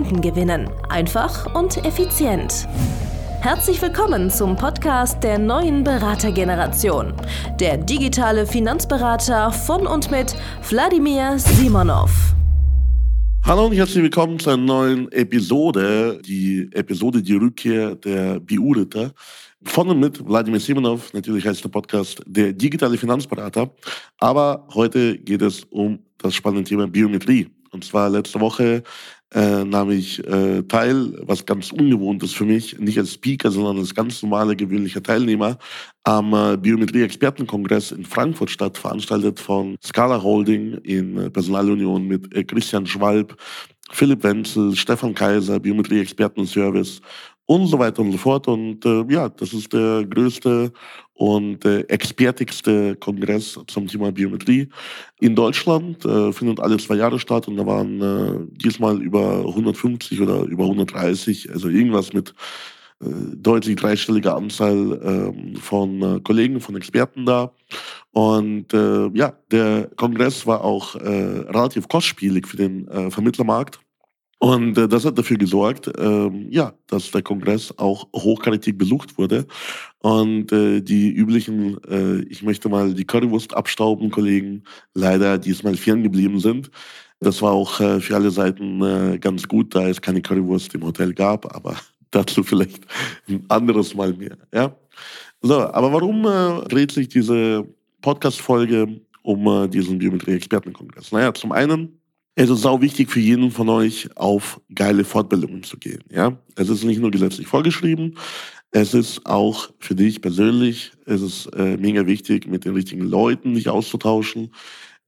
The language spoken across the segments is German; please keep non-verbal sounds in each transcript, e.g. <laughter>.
Kunden gewinnen. Einfach und effizient. Herzlich willkommen zum Podcast der neuen Beratergeneration. Der digitale Finanzberater von und mit Wladimir Simonov. Hallo und herzlich willkommen zu einer neuen Episode, die Episode Die Rückkehr der BU-Ritter. Von und mit Wladimir Simonov, natürlich heißt der Podcast der digitale Finanzberater. Aber heute geht es um das spannende Thema Biometrie. Und zwar letzte Woche äh, nahm ich äh, teil, was ganz ungewohnt ist für mich, nicht als Speaker, sondern als ganz normaler, gewöhnlicher Teilnehmer am äh, Biometrie-Expertenkongress in Frankfurt statt, veranstaltet von Scala Holding in äh, Personalunion mit äh, Christian Schwalb, Philipp Wenzel, Stefan Kaiser, Biometrie-Experten-Service und so weiter und so fort. Und äh, ja, das ist der größte und äh, expertigste Kongress zum Thema Biometrie in Deutschland. Äh, findet alle zwei Jahre statt und da waren äh, diesmal über 150 oder über 130, also irgendwas mit äh, deutlich dreistelliger Anzahl äh, von äh, Kollegen, von Experten da. Und äh, ja, der Kongress war auch äh, relativ kostspielig für den äh, Vermittlermarkt. Und äh, das hat dafür gesorgt, ähm, ja, dass der Kongress auch hochkarätig besucht wurde. Und äh, die üblichen, äh, ich möchte mal die Currywurst abstauben, Kollegen, leider diesmal ferngeblieben sind. Das war auch äh, für alle Seiten äh, ganz gut, da es keine Currywurst im Hotel gab, aber <laughs> dazu vielleicht ein anderes Mal mehr. Ja? So, aber warum äh, dreht sich diese Podcast-Folge um äh, diesen Biometrie-Expertenkongress? Naja, zum einen es ist auch wichtig für jeden von euch, auf geile Fortbildungen zu gehen. Ja, es ist nicht nur gesetzlich vorgeschrieben, es ist auch für dich persönlich, es ist äh, mega wichtig, mit den richtigen Leuten dich auszutauschen,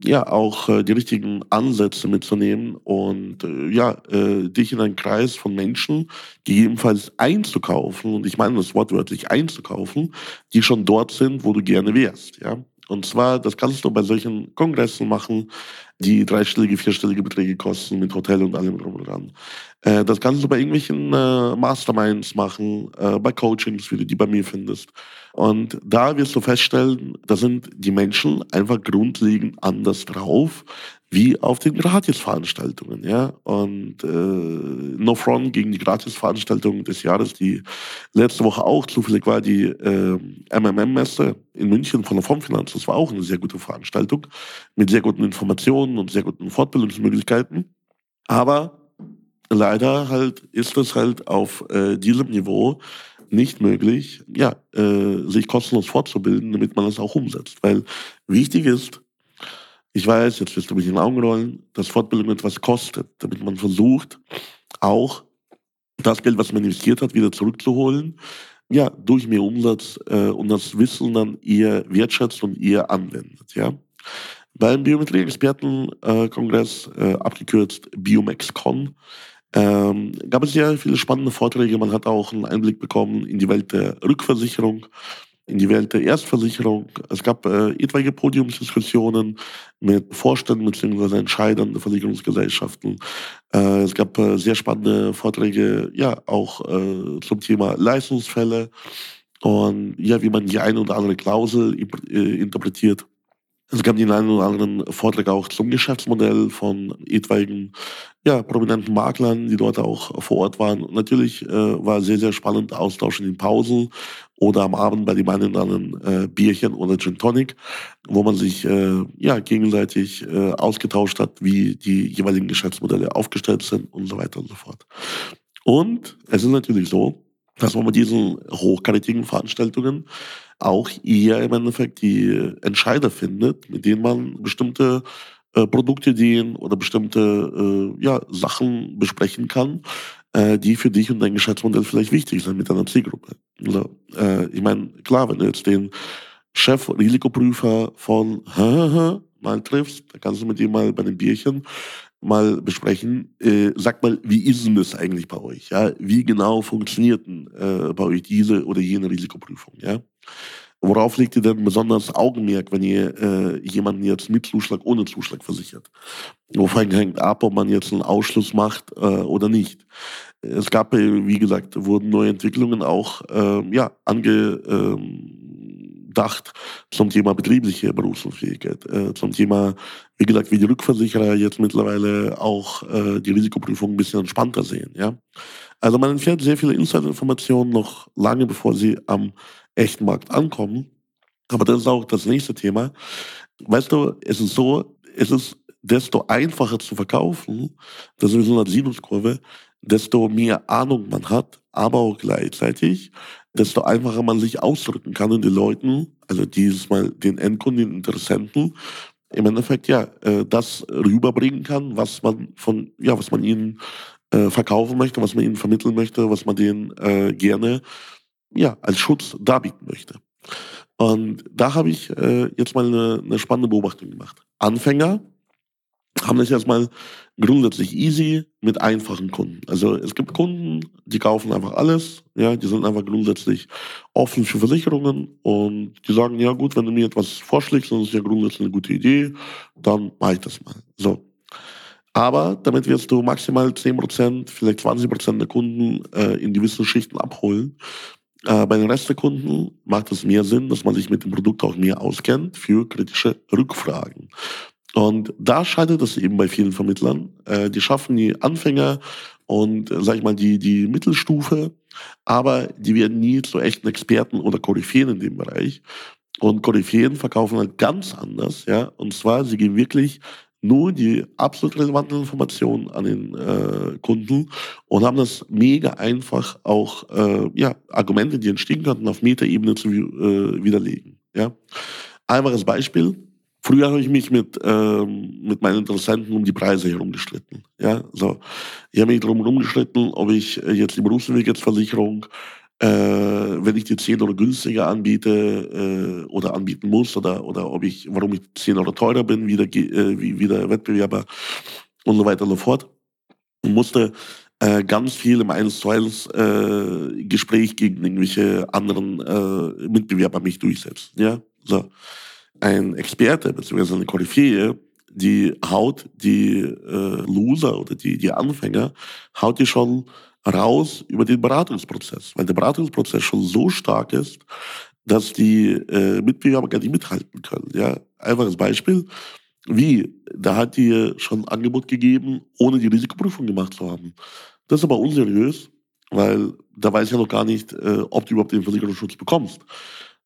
ja, auch äh, die richtigen Ansätze mitzunehmen und äh, ja, äh, dich in einen Kreis von Menschen gegebenenfalls einzukaufen, und ich meine das wortwörtlich einzukaufen, die schon dort sind, wo du gerne wärst. Ja, und zwar, das kannst du bei solchen Kongressen machen, die dreistellige, vierstellige Beträge kosten mit Hotel und allem drum und dran. Äh, das kannst du bei irgendwelchen äh, Masterminds machen, äh, bei Coachings, wie du die bei mir findest. Und da wirst du feststellen, da sind die Menschen einfach grundlegend anders drauf, wie auf den Gratisveranstaltungen, ja. Und äh, No Front gegen die Gratisveranstaltungen des Jahres, die letzte Woche auch zufällig war, die äh, MMM-Messe in München von der Fondsfinanz. Das war auch eine sehr gute Veranstaltung mit sehr guten Informationen und sehr guten Fortbildungsmöglichkeiten. Aber leider halt ist es halt auf äh, diesem Niveau nicht möglich, ja, äh, sich kostenlos fortzubilden, damit man das auch umsetzt. Weil wichtig ist, ich weiß, jetzt wirst du mich in den Augen rollen, dass Fortbildung etwas kostet, damit man versucht, auch das Geld, was man investiert hat, wieder zurückzuholen, ja, durch mehr Umsatz äh, und das Wissen dann eher wertschätzt und eher anwendet, ja. Beim Biometrie-Experten-Kongress, äh, abgekürzt BioMexCon, ähm, gab es sehr viele spannende Vorträge. Man hat auch einen Einblick bekommen in die Welt der Rückversicherung in die Welt der Erstversicherung. Es gab äh, etwaige Podiumsdiskussionen mit Vorständen bzw. Entscheidern der Versicherungsgesellschaften. Äh, es gab äh, sehr spannende Vorträge, ja, auch äh, zum Thema Leistungsfälle und ja, wie man die eine oder andere Klausel äh, interpretiert. Es gab den einen oder anderen Vortrag auch zum Geschäftsmodell von etwaigen ja, prominenten Maklern, die dort auch vor Ort waren. Natürlich äh, war sehr, sehr spannend Austausch in den Pausen oder am Abend bei dem einen oder anderen äh, Bierchen oder Gin Tonic, wo man sich äh, ja, gegenseitig äh, ausgetauscht hat, wie die jeweiligen Geschäftsmodelle aufgestellt sind und so weiter und so fort. Und es ist natürlich so, dass man mit diesen hochkarätigen Veranstaltungen auch eher im Endeffekt die Entscheider findet, mit denen man bestimmte äh, Produktideen oder bestimmte äh, ja, Sachen besprechen kann, äh, die für dich und dein Geschäftsmodell vielleicht wichtig sind mit deiner Zielgruppe. Also, äh, ich meine, klar, wenn du jetzt den Chef-Risikoprüfer von mal triffst, dann kannst du mit ihm mal bei einem Bierchen mal besprechen. Äh, sagt mal, wie ist denn das eigentlich bei euch? Ja? Wie genau funktioniert denn, äh, bei euch diese oder jene Risikoprüfung? Ja? Worauf legt ihr denn besonders Augenmerk, wenn ihr äh, jemanden jetzt mit Zuschlag, ohne Zuschlag versichert? Wovon hängt ab, ob man jetzt einen Ausschluss macht äh, oder nicht? Es gab, wie gesagt, wurden neue Entwicklungen auch äh, ja, angedacht ähm, zum Thema betriebliche Berufsunfähigkeit, äh, zum Thema, wie gesagt, wie die Rückversicherer jetzt mittlerweile auch äh, die Risikoprüfung ein bisschen entspannter sehen. Ja? Also man entfernt sehr viele Insider-Informationen noch lange bevor sie am echten Markt ankommen. Aber das ist auch das nächste Thema. Weißt du, es ist so, es ist desto einfacher zu verkaufen, das ist so eine Sinuskurve, desto mehr Ahnung man hat, aber auch gleichzeitig, desto einfacher man sich ausdrücken kann und die Leuten, also dieses Mal den Endkunden, den Interessenten, im Endeffekt ja äh, das rüberbringen kann, was man von, ja, was man ihnen äh, verkaufen möchte, was man ihnen vermitteln möchte, was man denen äh, gerne ja, als Schutz darbieten möchte. Und da habe ich äh, jetzt mal eine, eine spannende Beobachtung gemacht. Anfänger haben das erstmal grundsätzlich easy mit einfachen Kunden. Also es gibt Kunden, die kaufen einfach alles, ja, die sind einfach grundsätzlich offen für Versicherungen und die sagen, ja gut, wenn du mir etwas vorschlägst, dann ist ja grundsätzlich eine gute Idee, dann mache ich das mal. So. Aber damit wirst du maximal 10%, vielleicht 20% der Kunden äh, in gewissen Schichten abholen. Äh, bei den Rest der Kunden macht es mehr Sinn, dass man sich mit dem Produkt auch mehr auskennt für kritische Rückfragen. Und da scheitert es eben bei vielen Vermittlern. Äh, die schaffen die Anfänger und, äh, sag ich mal, die, die Mittelstufe, aber die werden nie zu echten Experten oder Koryphäen in dem Bereich. Und Koryphäen verkaufen halt ganz anders, ja. Und zwar, sie geben wirklich nur die absolut relevanten Informationen an den äh, Kunden und haben das mega einfach auch äh, ja, Argumente, die entstehen könnten, auf Metaebene zu äh, widerlegen. Ja. Einfaches Beispiel. Früher habe ich mich mit, ähm, mit meinen Interessenten um die Preise herumgestritten. Ja, so. Ich habe mich darum herumgestritten, ob ich jetzt die Berufsversicherung äh, wenn ich die 10 Euro günstiger anbiete äh, oder anbieten muss oder, oder ob ich, warum ich 10 Euro teurer bin wie der, äh, wie, wie der Wettbewerber und so weiter und so fort. Und musste äh, ganz viel im 1 zu 1 äh, Gespräch gegen irgendwelche anderen äh, Mitbewerber mich durchsetzen. Ja? So. Ein Experte bzw. eine Koryphäe, die haut die äh, Loser oder die, die Anfänger, haut die schon raus über den Beratungsprozess, weil der Beratungsprozess schon so stark ist, dass die äh, Mitbewerber gar nicht mithalten können. Ja, einfaches Beispiel. Wie? Da hat die schon ein Angebot gegeben, ohne die Risikoprüfung gemacht zu haben. Das ist aber unseriös, weil da weiß ja noch gar nicht, äh, ob du überhaupt den Versicherungsschutz bekommst.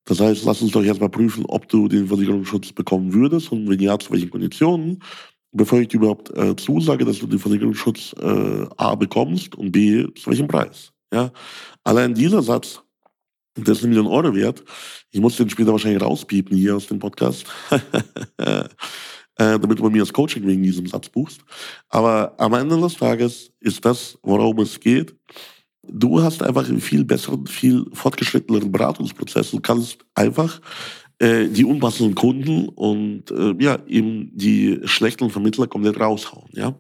Das heißt, lass uns doch erstmal prüfen, ob du den Versicherungsschutz bekommen würdest und wenn ja, zu welchen Konditionen bevor ich dir überhaupt äh, zusage, dass du den Versicherungsschutz äh, A bekommst und B zu welchem Preis. Ja? Allein dieser Satz, der ist eine Million Euro wert. Ich muss den später wahrscheinlich rauspiepen hier aus dem Podcast, <laughs> äh, damit du bei mir das Coaching wegen diesem Satz buchst. Aber am Ende des Tages ist das, worum es geht. Du hast einfach einen viel besseren, viel fortgeschritteneren Beratungsprozess und kannst einfach äh, die unpassenden Kunden und äh, ja, eben die schlechten Vermittler komplett raushauen, ja.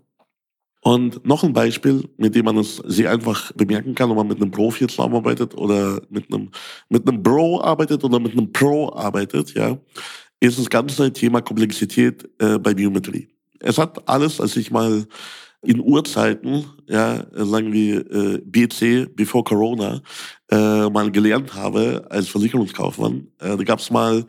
Und noch ein Beispiel, mit dem man es sehr einfach bemerken kann, ob man mit einem Profi zusammenarbeitet oder mit einem, mit einem Bro arbeitet oder mit einem Pro arbeitet, ja, ist das ganze Thema Komplexität äh, bei Biometrie. Es hat alles, als ich mal in Urzeiten, ja, sagen wir äh, BC, before Corona, äh, mal gelernt habe als Versicherungskaufmann. Äh, da gab es mal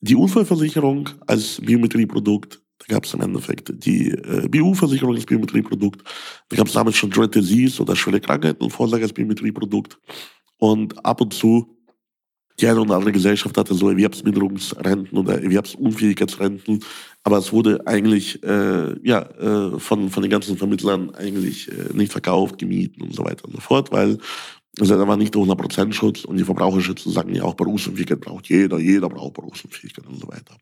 die Unfallversicherung als Biometrieprodukt. Da gab es im Endeffekt die äh, BU-Versicherung als Biometrieprodukt. Da gab es damals schon Dread Disease oder schwere Krankheiten und Vorsorge als Biometrieprodukt. Und ab und zu die eine oder andere Gesellschaft hatte so Erwerbsminderungsrenten oder Erwerbsunfähigkeitsrenten, aber es wurde eigentlich äh, ja, äh, von, von den ganzen Vermittlern eigentlich äh, nicht verkauft, gemieten und so weiter und so fort, weil es ist einfach nicht der 100% Schutz und die Verbraucherschützen sagen ja auch, Berufsunfähigkeit braucht jeder, jeder braucht Berufsunfähigkeit und so weiter.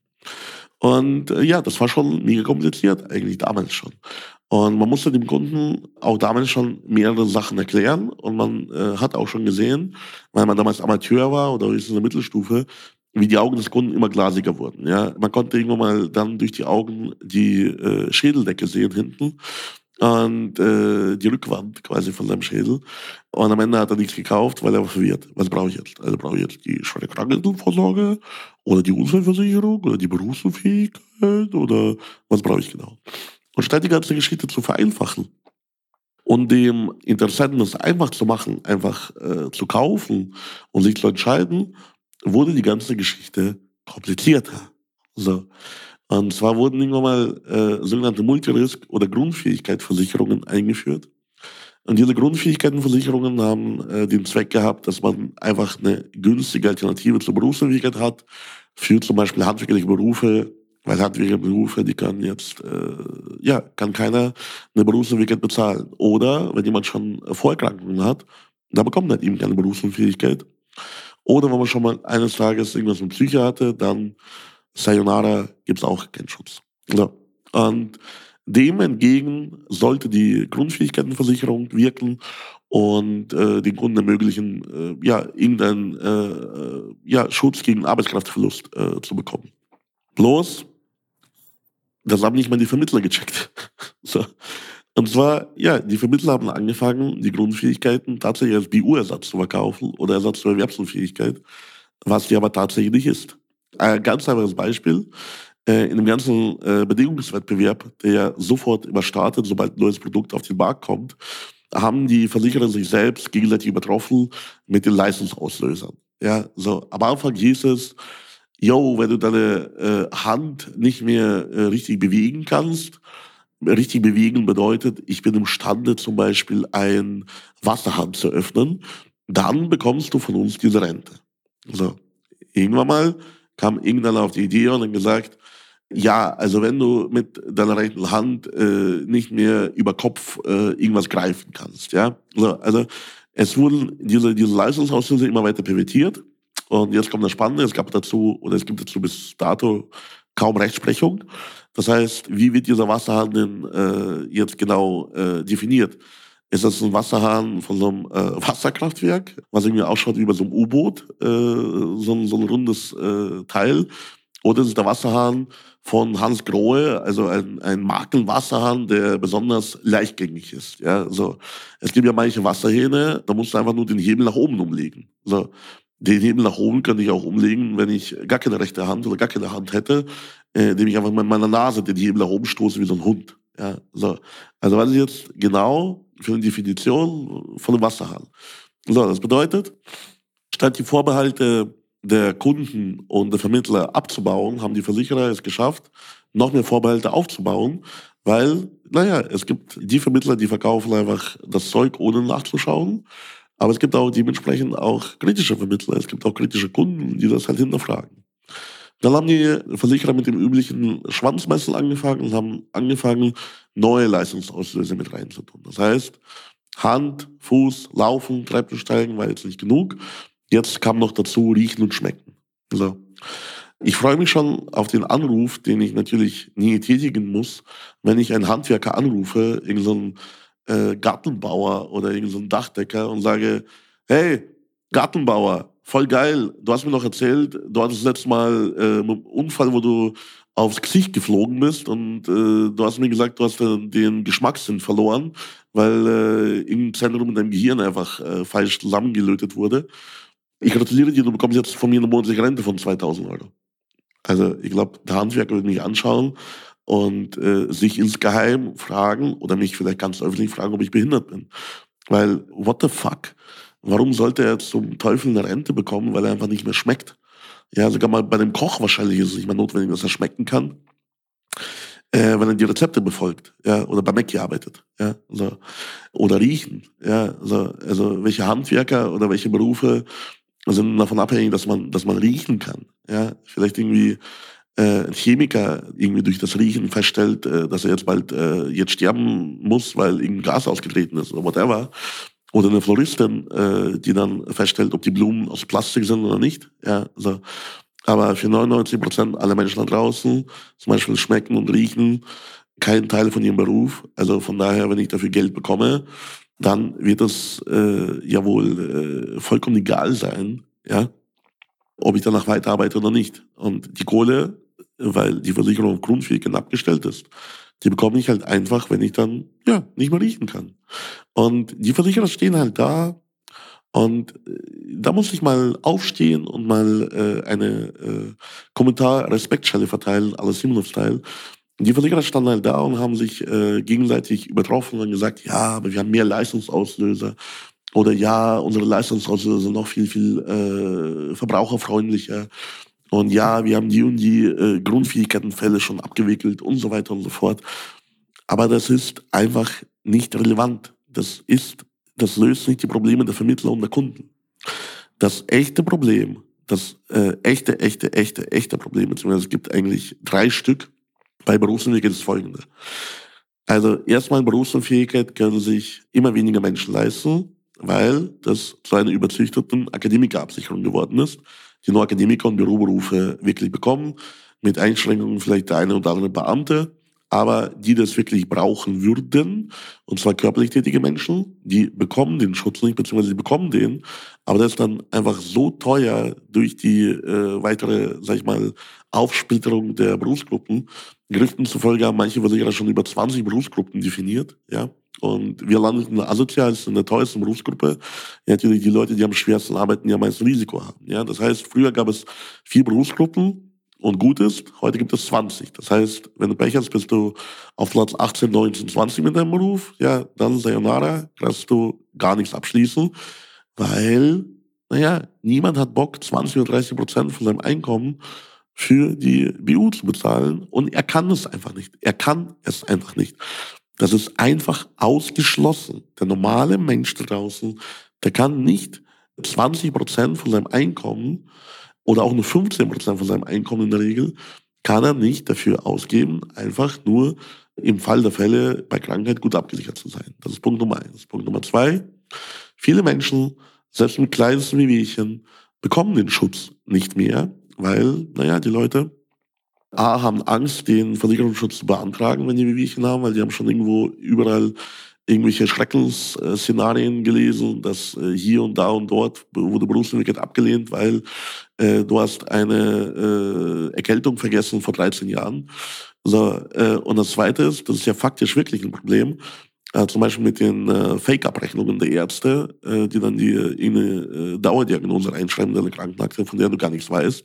Und äh, ja, das war schon mega kompliziert, eigentlich damals schon. Und man musste dem Kunden auch damals schon mehrere Sachen erklären. Und man äh, hat auch schon gesehen, weil man damals Amateur war oder höchstens in der Mittelstufe, wie die Augen des Kunden immer glasiger wurden. Ja, man konnte irgendwann mal dann durch die Augen die äh, Schädeldecke sehen hinten und äh, die Rückwand quasi von seinem Schädel. Und am Ende hat er nichts gekauft, weil er war verwirrt. Was brauche ich jetzt? Also brauche ich jetzt die schwere Krankenvorsorge oder die Unfallversicherung oder die Berufsunfähigkeit oder was brauche ich genau? Und statt die ganze Geschichte zu vereinfachen und dem Interessenten das einfach zu machen, einfach äh, zu kaufen und sich zu entscheiden, wurde die ganze Geschichte komplizierter. So. Und zwar wurden irgendwann mal äh, sogenannte Multirisk- oder Grundfähigkeitsversicherungen eingeführt. Und diese Grundfähigkeitenversicherungen haben äh, den Zweck gehabt, dass man einfach eine günstige Alternative zur Berufsfähigkeit hat für zum Beispiel handwerkliche Berufe, weil handwerkliche Berufe, die kann jetzt, äh, ja, kann keiner eine Berufsfähigkeit bezahlen. Oder wenn jemand schon Vorerkrankungen hat, da bekommt man halt eben keine Berufsunfähigkeit. Oder wenn man schon mal eines Tages irgendwas mit Psyche hatte, dann Sayonara gibt's auch keinen Schutz. Ja. Und dem entgegen sollte die Grundfähigkeitenversicherung wirken und äh, den Kunden ermöglichen, äh, ja, irgendeinen äh, ja, Schutz gegen Arbeitskraftverlust äh, zu bekommen. Bloß, das haben nicht mal die Vermittler gecheckt. <laughs> so. Und zwar, ja, die Vermittler haben angefangen, die Grundfähigkeiten tatsächlich als BU-Ersatz zu verkaufen oder Ersatz zur Erwerbsunfähigkeit, was die aber tatsächlich nicht ist. Ein ganz einfaches Beispiel. Äh, in dem ganzen äh, Bedingungswettbewerb, der sofort immer startet, sobald ein neues Produkt auf den Markt kommt, haben die Versicherer sich selbst gegenseitig übertroffen mit den Leistungsauslösern. Ja, so am Anfang hieß es, yo, wenn du deine äh, Hand nicht mehr äh, richtig bewegen kannst, richtig bewegen bedeutet, ich bin imstande zum Beispiel ein Wasserhahn zu öffnen, dann bekommst du von uns diese Rente. So, irgendwann mal kam irgendeiner auf die Idee und hat gesagt, ja, also wenn du mit deiner rechten Hand äh, nicht mehr über Kopf äh, irgendwas greifen kannst, ja. So, also es wurden diese, diese Leistungsauslöse immer weiter pervertiert. Und jetzt kommt das Spannende, es gab dazu, oder es gibt dazu bis dato kaum Rechtsprechung. Das heißt, wie wird dieser Wasserhahn äh, jetzt genau äh, definiert? Ist das ein Wasserhahn von so einem äh, <laughs> Wasserkraftwerk, was irgendwie ausschaut wie bei so einem U-Boot, äh, so, so ein rundes äh, Teil? Oder ist es der Wasserhahn von Hans Grohe, also ein, ein Markenwasserhahn, der besonders leichtgängig ist. Ja, so. Es gibt ja manche Wasserhähne, da musst du einfach nur den Hebel nach oben umlegen. So. Den Hebel nach oben könnte ich auch umlegen, wenn ich gar keine rechte Hand oder gar keine Hand hätte, äh, indem ich einfach mit meiner Nase den Hebel nach oben stoße wie so ein Hund. Ja, so. Also was ist jetzt genau für eine Definition von einem Wasserhahn? So, das bedeutet, statt die Vorbehalte der Kunden und der Vermittler abzubauen, haben die Versicherer es geschafft, noch mehr Vorbehalte aufzubauen, weil, naja, es gibt die Vermittler, die verkaufen einfach das Zeug, ohne nachzuschauen. Aber es gibt auch dementsprechend auch kritische Vermittler. Es gibt auch kritische Kunden, die das halt hinterfragen. Dann haben die Versicherer mit dem üblichen Schwanzmessen angefangen und haben angefangen, neue Leistungsauslöse mit reinzutun. Das heißt, Hand, Fuß, Laufen, Treppensteigen war jetzt nicht genug. Jetzt kam noch dazu Riechen und Schmecken. So. Ich freue mich schon auf den Anruf, den ich natürlich nie tätigen muss, wenn ich einen Handwerker anrufe, irgendeinen so äh, Gartenbauer oder irgendeinen so Dachdecker und sage, hey, Gartenbauer, voll geil. Du hast mir noch erzählt, du hattest letztes Mal äh, einen Unfall, wo du aufs Gesicht geflogen bist und äh, du hast mir gesagt, du hast äh, den Geschmackssinn verloren, weil äh, im Zentrum in deinem Gehirn einfach äh, falsch zusammengelötet wurde. Ich gratuliere dir, du bekommst jetzt von mir eine monatliche Rente von 2000 Euro. Also ich glaube, der Handwerker wird mich anschauen und äh, sich insgeheim fragen oder mich vielleicht ganz öffentlich fragen, ob ich behindert bin. Weil, what the fuck? Warum sollte er zum Teufel eine Rente bekommen, weil er einfach nicht mehr schmeckt? Ja, sogar mal bei dem Koch wahrscheinlich ist es nicht mehr notwendig, dass er schmecken kann, äh, wenn er die Rezepte befolgt, ja, oder bei Mackie arbeitet, ja, so. oder riechen, ja, so. also welche Handwerker oder welche Berufe sind davon abhängig, dass man, dass man riechen kann, ja, vielleicht irgendwie äh, ein Chemiker irgendwie durch das Riechen feststellt, äh, dass er jetzt bald äh, jetzt sterben muss, weil irgendein Gas ausgetreten ist oder whatever. Oder eine Floristin, äh, die dann feststellt, ob die Blumen aus Plastik sind oder nicht. Ja, also, aber für 99 Prozent aller Menschen da draußen, zum Beispiel schmecken und riechen, kein Teil von ihrem Beruf. Also von daher, wenn ich dafür Geld bekomme, dann wird das äh, ja wohl äh, vollkommen egal sein, ja, ob ich danach weiterarbeite oder nicht. Und die Kohle, weil die Versicherung auf Grundfähigkeit abgestellt ist, die bekomme ich halt einfach, wenn ich dann ja nicht mehr riechen kann. Und die Versicherer stehen halt da und äh, da muss ich mal aufstehen und mal äh, eine äh, Kommentar-Respektschelle verteilen, alles Simonov-Style. Die Versicherer standen halt da und haben sich äh, gegenseitig übertroffen und gesagt, ja, aber wir haben mehr Leistungsauslöser. Oder ja, unsere Leistungsauslöser sind noch viel, viel äh, verbraucherfreundlicher. Und ja, wir haben die und die äh, Grundfähigkeitenfälle schon abgewickelt und so weiter und so fort. Aber das ist einfach nicht relevant. Das ist, das löst nicht die Probleme der Vermittler und der Kunden. Das echte Problem, das äh, echte, echte, echte, echte Problem, beziehungsweise es gibt eigentlich drei Stück bei Berufsunfähigkeit ist folgende. Also erstmal Berufsunfähigkeit können sich immer weniger Menschen leisten, weil das zu einer überzüchteten Akademikerabsicherung geworden ist die nur Akademiker und Büroberufe wirklich bekommen, mit Einschränkungen vielleicht der eine oder andere Beamte, aber die das wirklich brauchen würden, und zwar körperlich tätige Menschen, die bekommen den Schutz nicht, beziehungsweise sie bekommen den, aber das ist dann einfach so teuer durch die äh, weitere, sag ich mal, Aufsplitterung der Berufsgruppen. Griften zufolge haben manche Versicherer schon über 20 Berufsgruppen definiert, ja. Und wir landen in der asozialsten, in der teuersten Berufsgruppe. Natürlich die Leute, die am schwersten arbeiten, die am meisten Risiko haben. Ja, das heißt, früher gab es vier Berufsgruppen und gut ist, heute gibt es 20. Das heißt, wenn du Pech hast, bist du auf Platz 18, 19, 20 mit deinem Beruf. Ja, dann Sayonara, kannst du gar nichts abschließen, weil, naja, niemand hat Bock, 20 oder 30 Prozent von seinem Einkommen für die BU zu bezahlen und er kann es einfach nicht. Er kann es einfach nicht. Das ist einfach ausgeschlossen. Der normale Mensch da draußen, der kann nicht 20 Prozent von seinem Einkommen oder auch nur 15 Prozent von seinem Einkommen in der Regel, kann er nicht dafür ausgeben, einfach nur im Fall der Fälle bei Krankheit gut abgesichert zu sein. Das ist Punkt Nummer eins. Punkt Nummer zwei. Viele Menschen, selbst mit kleinsten Wehwehchen, bekommen den Schutz nicht mehr, weil, naja, die Leute A, haben Angst, den Versicherungsschutz zu beantragen, wenn die Wehwehchen haben, weil die haben schon irgendwo überall irgendwelche Schreckensszenarien gelesen, dass äh, hier und da und dort wurde Berufsunfähigkeit abgelehnt, weil äh, du hast eine äh, Erkältung vergessen vor 13 Jahren. So, äh, und das Zweite ist, das ist ja faktisch wirklich ein Problem, äh, zum Beispiel mit den äh, Fake-Abrechnungen der Ärzte, äh, die dann die äh, eine äh, Dauerdiagnose reinschreiben, deine Krankenakte, von der du gar nichts weißt.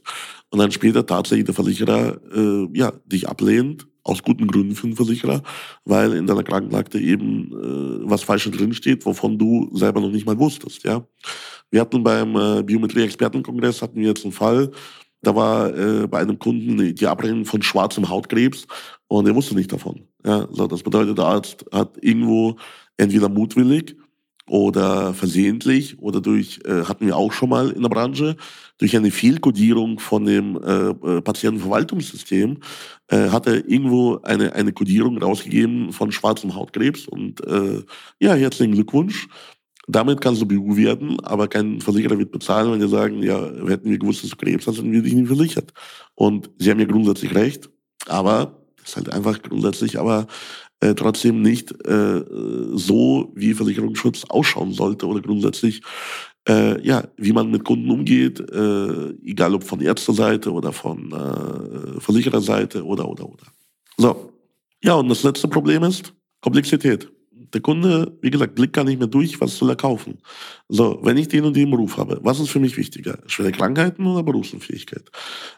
Und dann später tatsächlich der Versicherer äh, ja, dich ablehnt, aus guten Gründen für den Versicherer, weil in deiner Krankenakte eben äh, was Falsches drinsteht, wovon du selber noch nicht mal wusstest. Ja, Wir hatten beim äh, Biometrie-Expertenkongress hatten wir jetzt einen Fall, da war äh, bei einem Kunden die Abrechnung von schwarzem Hautkrebs und er wusste nicht davon. Ja, so, das bedeutet, der Arzt hat irgendwo entweder mutwillig oder versehentlich oder durch, äh, hatten wir auch schon mal in der Branche, durch eine Fehlkodierung von dem äh, äh, Patientenverwaltungssystem äh, hat er irgendwo eine, eine Kodierung rausgegeben von schwarzem Hautkrebs und äh, ja, herzlichen Glückwunsch. Damit kannst du BU werden, aber kein Versicherer wird bezahlen, wenn die sagen, ja, hätten wir gewusst, dass du Krebs hast, hätten wir dich nicht versichert. Und sie haben ja grundsätzlich recht, aber ist halt einfach grundsätzlich, aber äh, trotzdem nicht äh, so, wie Versicherungsschutz ausschauen sollte oder grundsätzlich, äh, ja, wie man mit Kunden umgeht, äh, egal ob von Ärzteseite oder von äh, Versichererseite oder, oder, oder. So. Ja, und das letzte Problem ist Komplexität. Der Kunde, wie gesagt, blickt gar nicht mehr durch, was soll er kaufen. So, wenn ich den und den Beruf habe, was ist für mich wichtiger? Schwere Krankheiten oder Berufsunfähigkeit?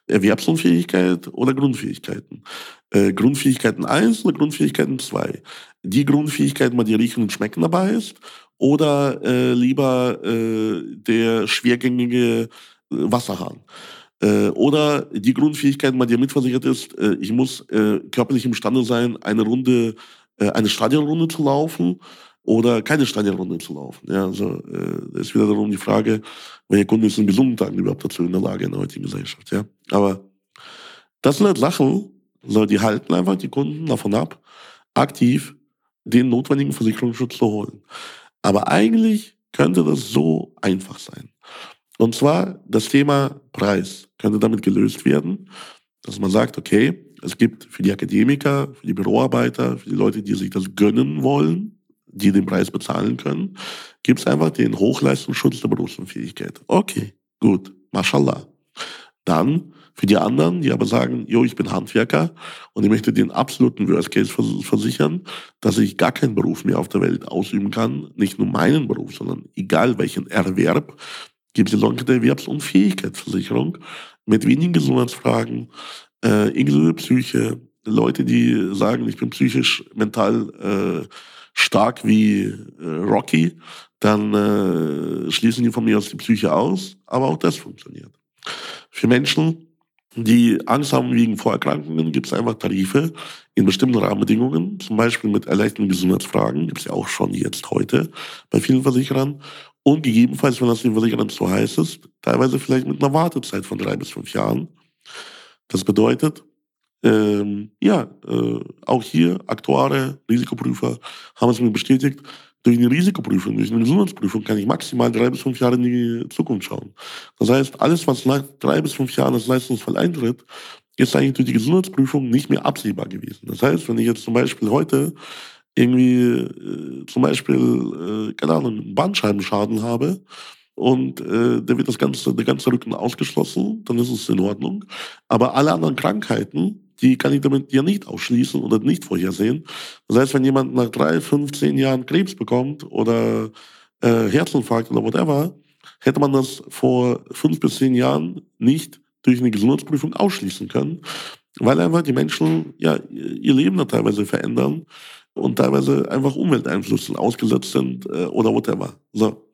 Erwerbsunfähigkeit oder Grundfähigkeiten? Äh, Grundfähigkeiten 1 oder Grundfähigkeiten 2? Die Grundfähigkeiten, die riechen und schmecken dabei ist? Oder äh, lieber äh, der schwergängige äh, Wasserhahn? Äh, oder die Grundfähigkeit, bei der mitversichert ist, äh, ich muss körperlich imstande sein, eine Runde eine Stadionrunde zu laufen oder keine Stadionrunde zu laufen. Ja, also äh, ist wieder darum die Frage, welcher Kunde ist in gesunden Tagen überhaupt dazu in der Lage in der heutigen Gesellschaft. Ja, aber das sind halt Sachen, so, die halten einfach die Kunden davon ab, aktiv den notwendigen Versicherungsschutz zu holen. Aber eigentlich könnte das so einfach sein. Und zwar das Thema Preis könnte damit gelöst werden, dass man sagt, okay, es gibt für die Akademiker, für die Büroarbeiter, für die Leute, die sich das gönnen wollen, die den Preis bezahlen können, gibt es einfach den Hochleistungsschutz der Berufsunfähigkeit. Okay, gut, mashallah. Dann für die anderen, die aber sagen, jo, ich bin Handwerker und ich möchte den absoluten Worst Case versichern, dass ich gar keinen Beruf mehr auf der Welt ausüben kann, nicht nur meinen Beruf, sondern egal welchen Erwerb, gibt es die Erwerbsunfähigkeitsversicherung mit wenigen Gesundheitsfragen, äh, inklusive Psyche, Leute, die sagen, ich bin psychisch, mental äh, stark wie äh, Rocky, dann äh, schließen die von mir aus die Psyche aus, aber auch das funktioniert. Für Menschen, die Angst haben wegen Vorerkrankungen, gibt es einfach Tarife in bestimmten Rahmenbedingungen, zum Beispiel mit erleichterten Gesundheitsfragen, gibt es ja auch schon jetzt heute bei vielen Versicherern. Und gegebenenfalls, wenn das den Versicherern zu heiß ist, teilweise vielleicht mit einer Wartezeit von drei bis fünf Jahren. Das bedeutet, ähm, ja, äh, auch hier Aktuare, Risikoprüfer haben es mir bestätigt, durch eine Risikoprüfung, durch eine Gesundheitsprüfung kann ich maximal drei bis fünf Jahre in die Zukunft schauen. Das heißt, alles, was nach drei bis fünf Jahren als Leistungsfall eintritt, ist eigentlich durch die Gesundheitsprüfung nicht mehr absehbar gewesen. Das heißt, wenn ich jetzt zum Beispiel heute irgendwie äh, zum Beispiel, äh, keine Ahnung, einen Bandscheibenschaden habe und äh, da wird das ganze, der ganze Rücken ausgeschlossen, dann ist es in Ordnung. Aber alle anderen Krankheiten, die kann ich damit ja nicht ausschließen oder nicht vorhersehen. Das heißt, wenn jemand nach drei, fünf, zehn Jahren Krebs bekommt oder äh, Herzinfarkt oder whatever, hätte man das vor fünf bis zehn Jahren nicht durch eine Gesundheitsprüfung ausschließen können, weil einfach die Menschen ja ihr Leben da teilweise verändern und teilweise einfach Umwelteinflüssen ausgesetzt sind äh, oder whatever. So.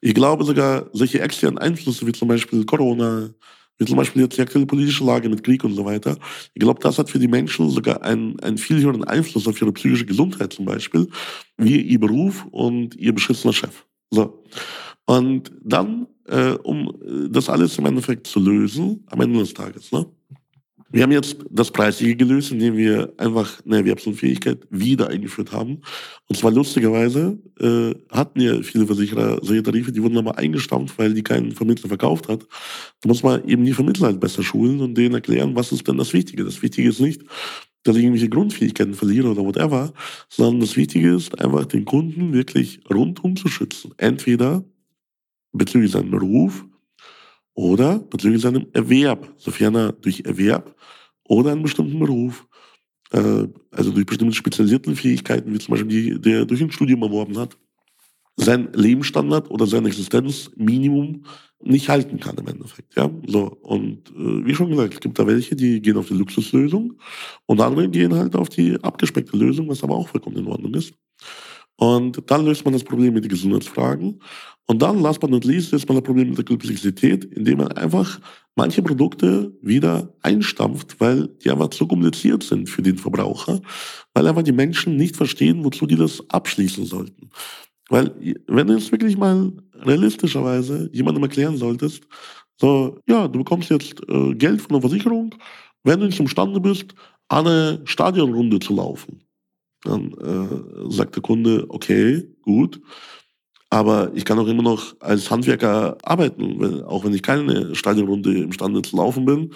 Ich glaube sogar, solche externen Einflüsse wie zum Beispiel Corona, wie zum Beispiel jetzt die aktuelle politische Lage mit Krieg und so weiter. Ich glaube, das hat für die Menschen sogar einen, einen viel höheren Einfluss auf ihre psychische Gesundheit zum Beispiel, wie ihr Beruf und ihr beschissener Chef. So. Und dann, äh, um das alles im Endeffekt zu lösen, am Ende des Tages, ne? Wir haben jetzt das Preisige gelöst, indem wir einfach eine Erwerbsunfähigkeit wieder eingeführt haben. Und zwar lustigerweise äh, hatten ja viele Versicherer solche Tarife, die wurden aber eingestampft, weil die keinen Vermittler verkauft hat. Da muss man eben die Vermittler halt besser schulen und denen erklären, was ist denn das Wichtige. Das Wichtige ist nicht, dass ich irgendwelche Grundfähigkeiten verliere oder whatever, sondern das Wichtige ist einfach den Kunden wirklich rundum zu schützen. Entweder bezüglich seinem Beruf, oder bezüglich seinem Erwerb, sofern er durch Erwerb oder einen bestimmten Beruf, äh, also durch bestimmte spezialisierten Fähigkeiten, wie zum Beispiel die, der durch ein Studium erworben hat, sein Lebensstandard oder sein Existenzminimum nicht halten kann im Endeffekt. Ja? So, und äh, wie schon gesagt, es gibt da welche, die gehen auf die Luxuslösung und andere gehen halt auf die abgespeckte Lösung, was aber auch vollkommen in Ordnung ist. Und dann löst man das Problem mit den Gesundheitsfragen. Und dann, last but not least, löst man das Problem mit der Komplexität, indem man einfach manche Produkte wieder einstampft, weil die einfach zu kompliziert sind für den Verbraucher, weil einfach die Menschen nicht verstehen, wozu die das abschließen sollten. Weil, wenn du es wirklich mal realistischerweise jemandem erklären solltest, so, ja, du bekommst jetzt äh, Geld von der Versicherung, wenn du nicht imstande bist, eine Stadionrunde zu laufen. Dann äh, sagt der Kunde, okay, gut, aber ich kann auch immer noch als Handwerker arbeiten, wenn, auch wenn ich keine Stadionrunde imstande zu laufen bin,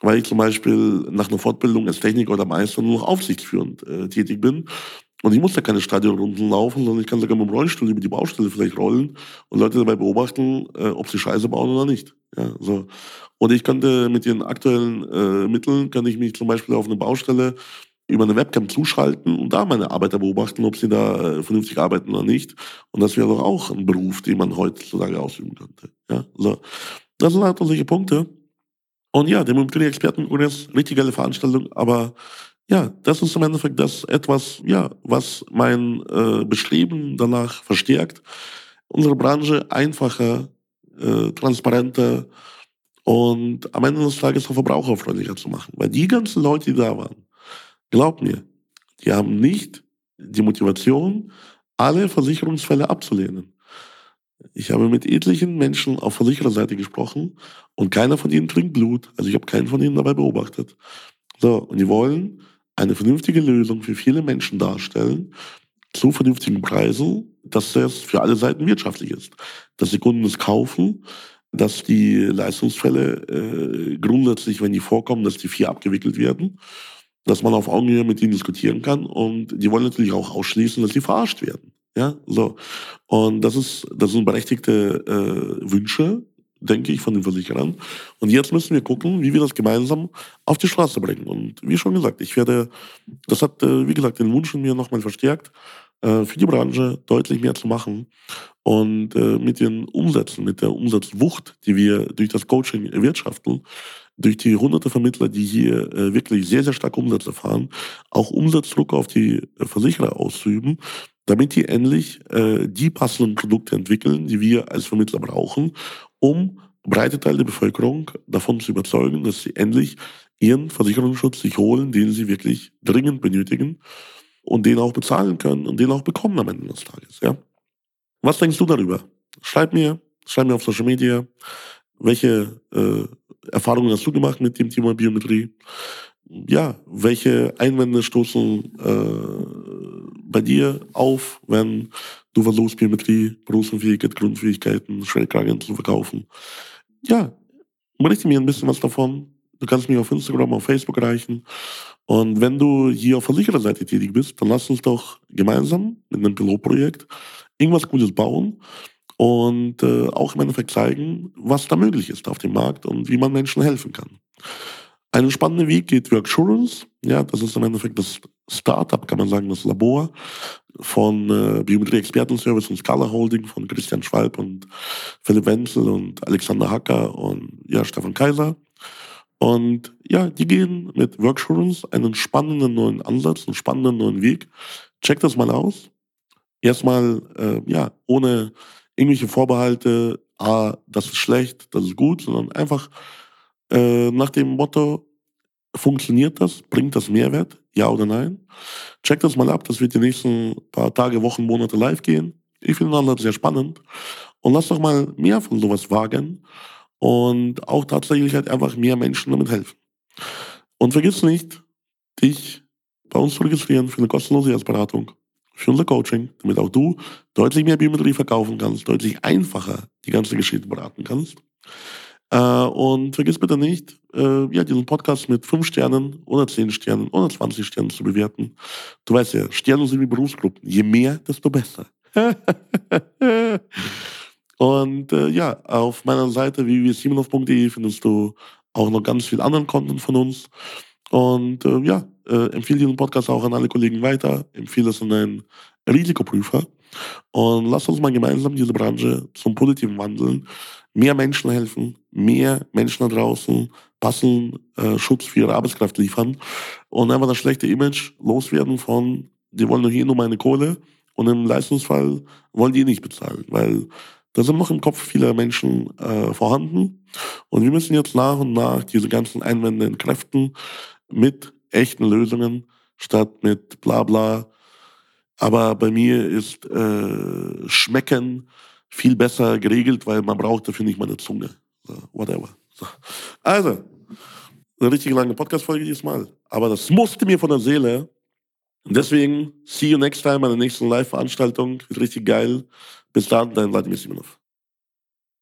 weil ich zum Beispiel nach einer Fortbildung als Techniker oder Meister nur noch aufsichtsführend äh, tätig bin. Und ich muss ja keine Stadionrunden laufen, sondern ich kann sogar mit dem Rollstuhl über die Baustelle vielleicht rollen und Leute dabei beobachten, äh, ob sie Scheiße bauen oder nicht. Ja, so. Und ich könnte mit den aktuellen äh, Mitteln, kann ich mich zum Beispiel auf eine Baustelle über eine Webcam zuschalten und da meine Arbeiter beobachten, ob sie da äh, vernünftig arbeiten oder nicht. Und das wäre doch auch ein Beruf, den man heutzutage ausüben könnte. Ja, so. Das sind halt solche Punkte. Und ja, der Mobility-Expertenkongress, richtig geile Veranstaltung, aber ja, das ist im Endeffekt das etwas, ja, was mein äh, Bestreben danach verstärkt, unsere Branche einfacher, äh, transparenter und am Ende des Tages auch verbraucherfreundlicher zu machen. Weil die ganzen Leute, die da waren, Glaub mir, die haben nicht die Motivation, alle Versicherungsfälle abzulehnen. Ich habe mit etlichen Menschen auf Versichererseite gesprochen und keiner von ihnen trinkt Blut. Also ich habe keinen von ihnen dabei beobachtet. So, und die wollen eine vernünftige Lösung für viele Menschen darstellen, zu vernünftigen Preisen, dass das für alle Seiten wirtschaftlich ist. Dass die Kunden es kaufen, dass die Leistungsfälle äh, grundsätzlich, wenn die vorkommen, dass die vier abgewickelt werden dass man auf Augenhöhe mit ihnen diskutieren kann. Und die wollen natürlich auch ausschließen, dass sie verarscht werden. Ja, so. Und das ist, das sind berechtigte äh, Wünsche denke ich, von den Versicherern. Und jetzt müssen wir gucken, wie wir das gemeinsam auf die Straße bringen. Und wie schon gesagt, ich werde, das hat, äh, wie gesagt, den Wunsch in mir nochmal verstärkt, äh, für die Branche deutlich mehr zu machen und äh, mit den Umsätzen, mit der Umsatzwucht, die wir durch das Coaching erwirtschaften, durch die hunderte Vermittler, die hier wirklich sehr, sehr stark Umsätze fahren, auch Umsatzdruck auf die Versicherer auszuüben, damit die endlich die passenden Produkte entwickeln, die wir als Vermittler brauchen, um breite Teile der Bevölkerung davon zu überzeugen, dass sie endlich ihren Versicherungsschutz sich holen, den sie wirklich dringend benötigen und den auch bezahlen können und den auch bekommen am Ende des Tages. Ja? Was denkst du darüber? Schreib mir, schreib mir auf Social Media, welche äh, Erfahrungen hast du gemacht mit dem Thema Biometrie? Ja, welche Einwände stoßen äh, bei dir auf, wenn du versuchst, Biometrie, Berufsunfähigkeit, Grundfähigkeiten, Schwerkragen zu verkaufen? Ja, berichte mir ein bisschen was davon. Du kannst mich auf Instagram, auf Facebook erreichen. Und wenn du hier auf Versichererseite tätig bist, dann lass uns doch gemeinsam mit einem Pilotprojekt irgendwas Gutes bauen und äh, auch im Endeffekt zeigen, was da möglich ist auf dem Markt und wie man Menschen helfen kann. Einen spannenden Weg geht Worksurance. Ja, das ist im Endeffekt das Startup, kann man sagen, das Labor von äh, Biometrie Expertenservice und Scala Holding von Christian Schwalb und Philipp Wenzel und Alexander Hacker und ja, Stefan Kaiser. Und ja, die gehen mit Worksurance einen spannenden neuen Ansatz, einen spannenden neuen Weg. Check das mal aus. Erstmal, äh, ja, ohne irgendwelche Vorbehalte, ah, das ist schlecht, das ist gut, sondern einfach äh, nach dem Motto, funktioniert das, bringt das Mehrwert, ja oder nein? Check das mal ab, das wird die nächsten paar Tage, Wochen, Monate live gehen. Ich finde Ansatz sehr spannend. Und lass doch mal mehr von sowas wagen und auch tatsächlich halt einfach mehr Menschen damit helfen. Und vergiss nicht, dich bei uns zu registrieren für eine kostenlose Erstberatung, für unser Coaching, damit auch du deutlich mehr Biometrie verkaufen kannst, deutlich einfacher die ganze Geschichte beraten kannst. Äh, und vergiss bitte nicht, äh, ja, diesen Podcast mit 5 Sternen oder 10 Sternen oder 20 Sternen zu bewerten. Du weißt ja, Sterne sind wie Berufsgruppen. Je mehr, desto besser. <laughs> Und äh, ja, auf meiner Seite www.simonov.de findest du auch noch ganz viel anderen Content von uns. Und äh, ja, äh, empfehle diesen Podcast auch an alle Kollegen weiter, empfehle es an einen Risikoprüfer und lass uns mal gemeinsam diese Branche zum positiven Wandeln, mehr Menschen helfen, mehr Menschen da draußen passenden äh, Schutz für ihre Arbeitskraft liefern und einfach das schlechte Image loswerden von, die wollen doch hier nur meine Kohle und im Leistungsfall wollen die nicht bezahlen, weil da sind noch im Kopf vieler Menschen äh, vorhanden. Und wir müssen jetzt nach und nach diese ganzen Einwände entkräften mit echten Lösungen statt mit Blabla. Aber bei mir ist äh, Schmecken viel besser geregelt, weil man braucht dafür nicht mal eine Zunge. So, whatever. So. Also, eine richtig lange Podcast-Folge diesmal. Aber das musste mir von der Seele. Deswegen, see you next time bei der nächsten Live-Veranstaltung. Wird richtig geil. Bis dann, dein Vladimir Simonov.